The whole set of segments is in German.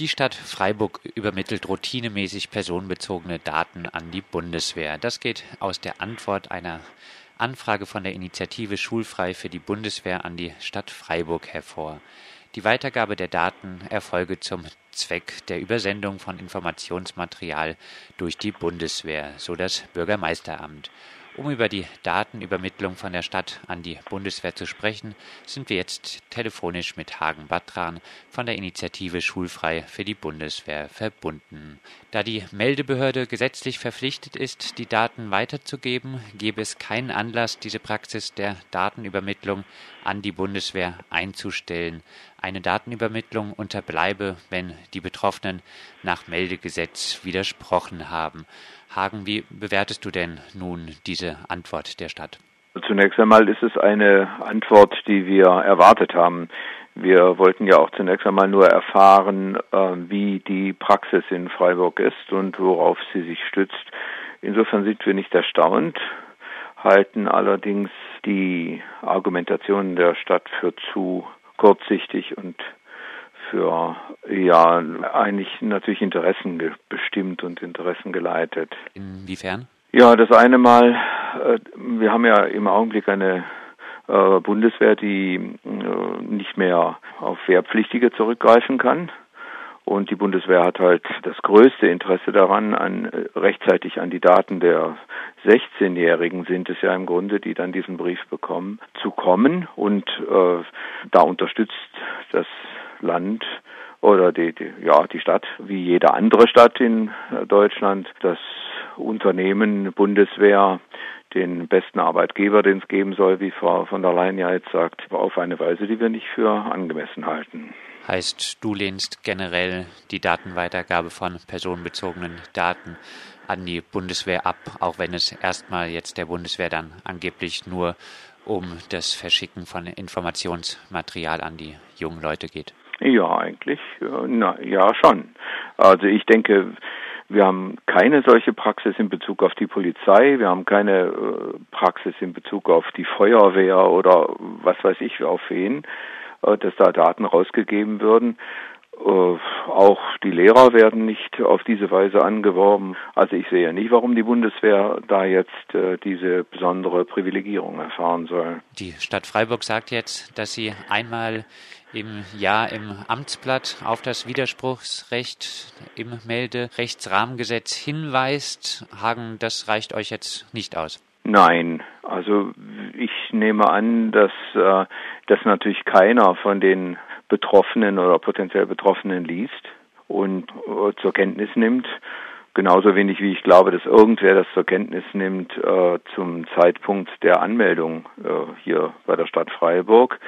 Die Stadt Freiburg übermittelt routinemäßig personenbezogene Daten an die Bundeswehr. Das geht aus der Antwort einer Anfrage von der Initiative Schulfrei für die Bundeswehr an die Stadt Freiburg hervor. Die Weitergabe der Daten erfolge zum Zweck der Übersendung von Informationsmaterial durch die Bundeswehr, so das Bürgermeisteramt. Um über die Datenübermittlung von der Stadt an die Bundeswehr zu sprechen, sind wir jetzt telefonisch mit Hagen Battran von der Initiative Schulfrei für die Bundeswehr verbunden. Da die Meldebehörde gesetzlich verpflichtet ist, die Daten weiterzugeben, gäbe es keinen Anlass, diese Praxis der Datenübermittlung an die Bundeswehr einzustellen. Eine Datenübermittlung unterbleibe, wenn die Betroffenen nach Meldegesetz widersprochen haben. Hagen, wie bewertest du denn nun diese Antwort der Stadt? Zunächst einmal ist es eine Antwort, die wir erwartet haben. Wir wollten ja auch zunächst einmal nur erfahren, äh, wie die Praxis in Freiburg ist und worauf sie sich stützt. Insofern sind wir nicht erstaunt, halten allerdings die Argumentation der Stadt für zu kurzsichtig und für ja eigentlich natürlich Interessen bestimmt und Interessen geleitet. Inwiefern? Ja, das eine Mal, äh, wir haben ja im Augenblick eine äh, Bundeswehr, die äh, nicht mehr auf Wehrpflichtige zurückgreifen kann. Und die Bundeswehr hat halt das größte Interesse daran, an, rechtzeitig an die Daten der 16-Jährigen sind es ja im Grunde, die dann diesen Brief bekommen, zu kommen. Und äh, da unterstützt das Land oder die, die, ja, die Stadt, wie jede andere Stadt in äh, Deutschland, das Unternehmen Bundeswehr den besten Arbeitgeber, den es geben soll, wie Frau von der Leyen ja jetzt sagt, auf eine Weise, die wir nicht für angemessen halten. Heißt, du lehnst generell die Datenweitergabe von personenbezogenen Daten an die Bundeswehr ab, auch wenn es erstmal jetzt der Bundeswehr dann angeblich nur um das Verschicken von Informationsmaterial an die jungen Leute geht? Ja, eigentlich, na, ja, schon. Also ich denke, wir haben keine solche Praxis in Bezug auf die Polizei, wir haben keine äh, Praxis in Bezug auf die Feuerwehr oder was weiß ich auf wen, äh, dass da Daten rausgegeben würden. Äh, auch die Lehrer werden nicht auf diese Weise angeworben. Also ich sehe nicht, warum die Bundeswehr da jetzt äh, diese besondere Privilegierung erfahren soll. Die Stadt Freiburg sagt jetzt, dass sie einmal im Jahr im Amtsblatt auf das Widerspruchsrecht im Melderechtsrahmengesetz hinweist. Hagen, das reicht euch jetzt nicht aus. Nein, also ich nehme an, dass äh, das natürlich keiner von den Betroffenen oder potenziell Betroffenen liest und äh, zur Kenntnis nimmt. Genauso wenig wie ich glaube, dass irgendwer das zur Kenntnis nimmt äh, zum Zeitpunkt der Anmeldung äh, hier bei der Stadt Freiburg,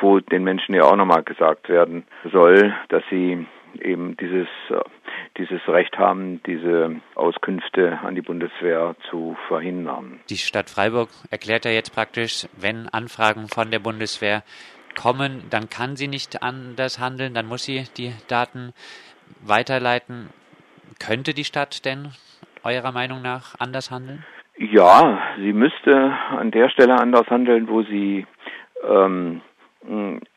wo den Menschen ja auch nochmal gesagt werden soll, dass sie eben dieses, äh, dieses Recht haben, diese Auskünfte an die Bundeswehr zu verhindern. Die Stadt Freiburg erklärt ja jetzt praktisch, wenn Anfragen von der Bundeswehr kommen, dann kann sie nicht anders handeln, dann muss sie die Daten weiterleiten. Könnte die Stadt denn eurer Meinung nach anders handeln? Ja, sie müsste an der Stelle anders handeln, wo sie ähm,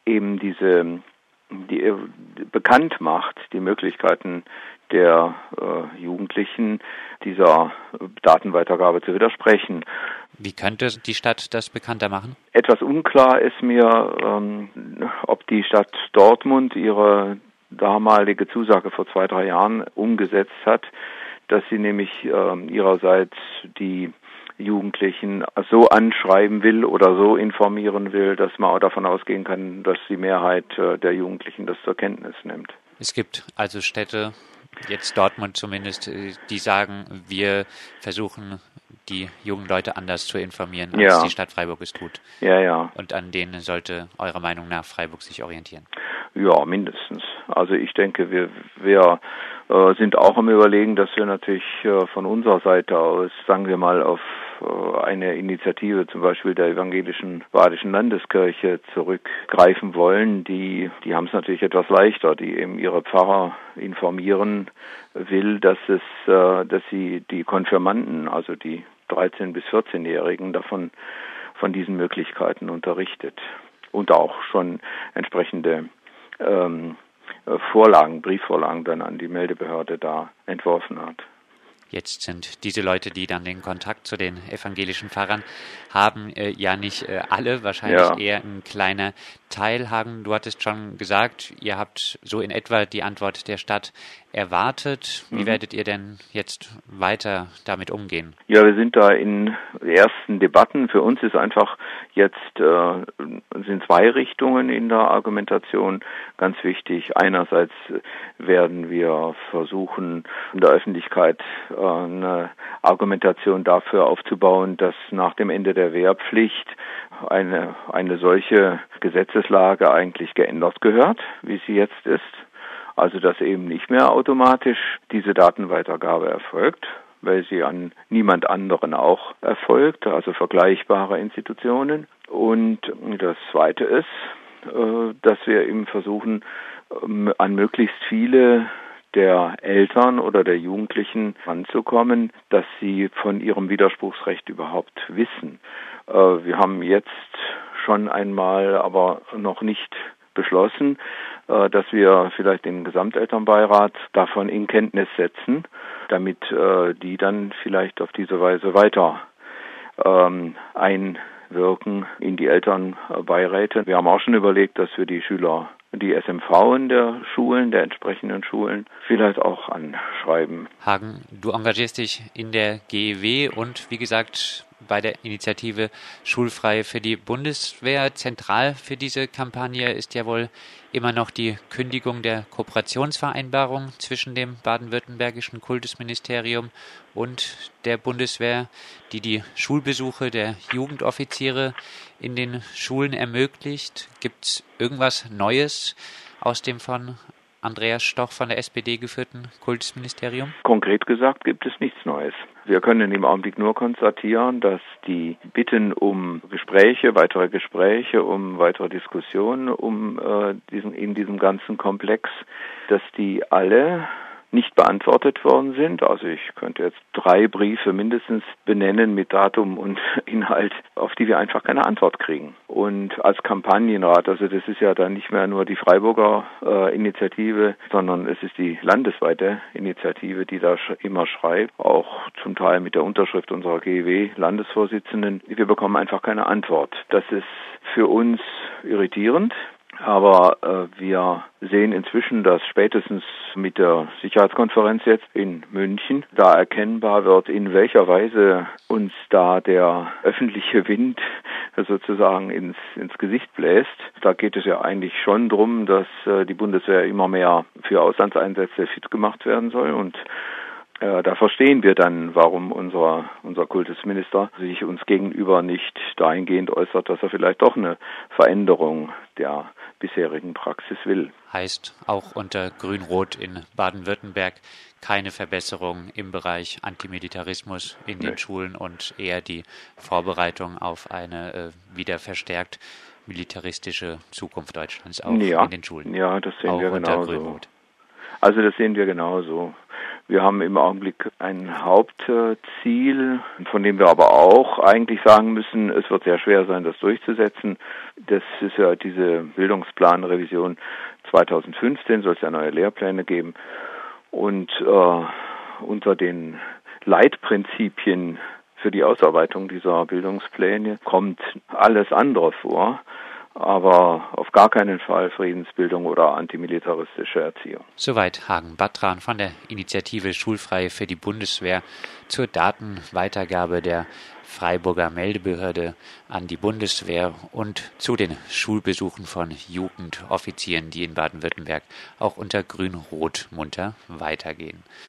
eben diese die, äh, bekannt macht, die Möglichkeiten der äh, Jugendlichen dieser Datenweitergabe zu widersprechen. Wie könnte die Stadt das bekannter machen? Etwas unklar ist mir, ähm, ob die Stadt Dortmund ihre damalige Zusage vor zwei, drei Jahren umgesetzt hat, dass sie nämlich ähm, ihrerseits die Jugendlichen so anschreiben will oder so informieren will, dass man auch davon ausgehen kann, dass die Mehrheit äh, der Jugendlichen das zur Kenntnis nimmt. Es gibt also Städte, jetzt Dortmund zumindest, äh, die sagen, wir versuchen die jungen Leute anders zu informieren, als ja. die Stadt Freiburg es tut. Ja, ja. Und an denen sollte eurer Meinung nach Freiburg sich orientieren. Ja, mindestens. Also ich denke, wir, wir äh, sind auch am Überlegen, dass wir natürlich äh, von unserer Seite aus, sagen wir mal, auf eine Initiative zum Beispiel der evangelischen badischen Landeskirche zurückgreifen wollen. Die, die haben es natürlich etwas leichter, die eben ihre Pfarrer informieren will, dass es, äh, dass sie die Konfirmanden, also die 13 bis 14-Jährigen davon von diesen Möglichkeiten unterrichtet und auch schon entsprechende ähm, Vorlagen, Briefvorlagen dann an die Meldebehörde da entworfen hat. Jetzt sind diese Leute, die dann den Kontakt zu den evangelischen Pfarrern haben, äh, ja nicht äh, alle, wahrscheinlich ja. eher ein kleiner Teil. Hagen, du hattest schon gesagt, ihr habt so in etwa die Antwort der Stadt erwartet. Wie mhm. werdet ihr denn jetzt weiter damit umgehen? Ja, wir sind da in ersten Debatten. Für uns ist einfach jetzt äh, sind zwei Richtungen in der Argumentation ganz wichtig. Einerseits werden wir versuchen, in der Öffentlichkeit äh, eine Argumentation dafür aufzubauen, dass nach dem Ende der Wehrpflicht eine, eine solche Gesetzeslage eigentlich geändert gehört, wie sie jetzt ist. Also dass eben nicht mehr automatisch diese Datenweitergabe erfolgt, weil sie an niemand anderen auch erfolgt, also vergleichbare Institutionen. Und das Zweite ist, äh, dass wir eben versuchen, ähm, an möglichst viele der Eltern oder der Jugendlichen anzukommen, dass sie von ihrem Widerspruchsrecht überhaupt wissen. Äh, wir haben jetzt schon einmal, aber noch nicht beschlossen, äh, dass wir vielleicht den Gesamtelternbeirat davon in Kenntnis setzen, damit äh, die dann vielleicht auf diese Weise weiter ähm, einwirken in die Elternbeiräte. Wir haben auch schon überlegt, dass wir die Schüler die SMV in der Schulen, der entsprechenden Schulen, vielleicht auch anschreiben. Hagen, du engagierst dich in der GEW und wie gesagt bei der Initiative Schulfrei für die Bundeswehr. Zentral für diese Kampagne ist ja wohl immer noch die Kündigung der Kooperationsvereinbarung zwischen dem baden-württembergischen Kultusministerium und der Bundeswehr, die die Schulbesuche der Jugendoffiziere in den Schulen ermöglicht. Gibt es irgendwas Neues aus dem von Andreas Stoch von der SPD geführten Kultusministerium? Konkret gesagt gibt es nichts Neues. Wir können im Augenblick nur konstatieren, dass die Bitten um Gespräche, weitere Gespräche, um weitere Diskussionen um äh, diesen, in diesem ganzen Komplex, dass die alle nicht beantwortet worden sind. Also ich könnte jetzt drei Briefe mindestens benennen mit Datum und Inhalt, auf die wir einfach keine Antwort kriegen. Und als Kampagnenrat, also das ist ja dann nicht mehr nur die Freiburger äh, Initiative, sondern es ist die landesweite Initiative, die da sch immer schreibt, auch zum Teil mit der Unterschrift unserer GEW-Landesvorsitzenden. Wir bekommen einfach keine Antwort. Das ist für uns irritierend. Aber äh, wir sehen inzwischen, dass spätestens mit der Sicherheitskonferenz jetzt in München da erkennbar wird, in welcher Weise uns da der öffentliche Wind sozusagen ins, ins Gesicht bläst. Da geht es ja eigentlich schon drum, dass äh, die Bundeswehr immer mehr für Auslandseinsätze fit gemacht werden soll und äh, da verstehen wir dann, warum unser, unser Kultusminister sich uns gegenüber nicht dahingehend äußert, dass er vielleicht doch eine Veränderung der bisherigen Praxis will. Heißt auch unter Grün-Rot in Baden-Württemberg keine Verbesserung im Bereich Antimilitarismus in den nee. Schulen und eher die Vorbereitung auf eine äh, wieder verstärkt militaristische Zukunft Deutschlands auch ja, in den Schulen. Ja, das sehen auch wir genauso. Also das sehen wir genauso. Wir haben im Augenblick ein Hauptziel, von dem wir aber auch eigentlich sagen müssen, es wird sehr schwer sein, das durchzusetzen. Das ist ja diese Bildungsplanrevision 2015, soll es ja neue Lehrpläne geben. Und äh, unter den Leitprinzipien für die Ausarbeitung dieser Bildungspläne kommt alles andere vor aber auf gar keinen Fall Friedensbildung oder antimilitaristische Erziehung. Soweit Hagen Batran von der Initiative Schulfrei für die Bundeswehr zur Datenweitergabe der Freiburger Meldebehörde an die Bundeswehr und zu den Schulbesuchen von Jugendoffizieren, die in Baden-Württemberg auch unter Grün-Rot munter weitergehen.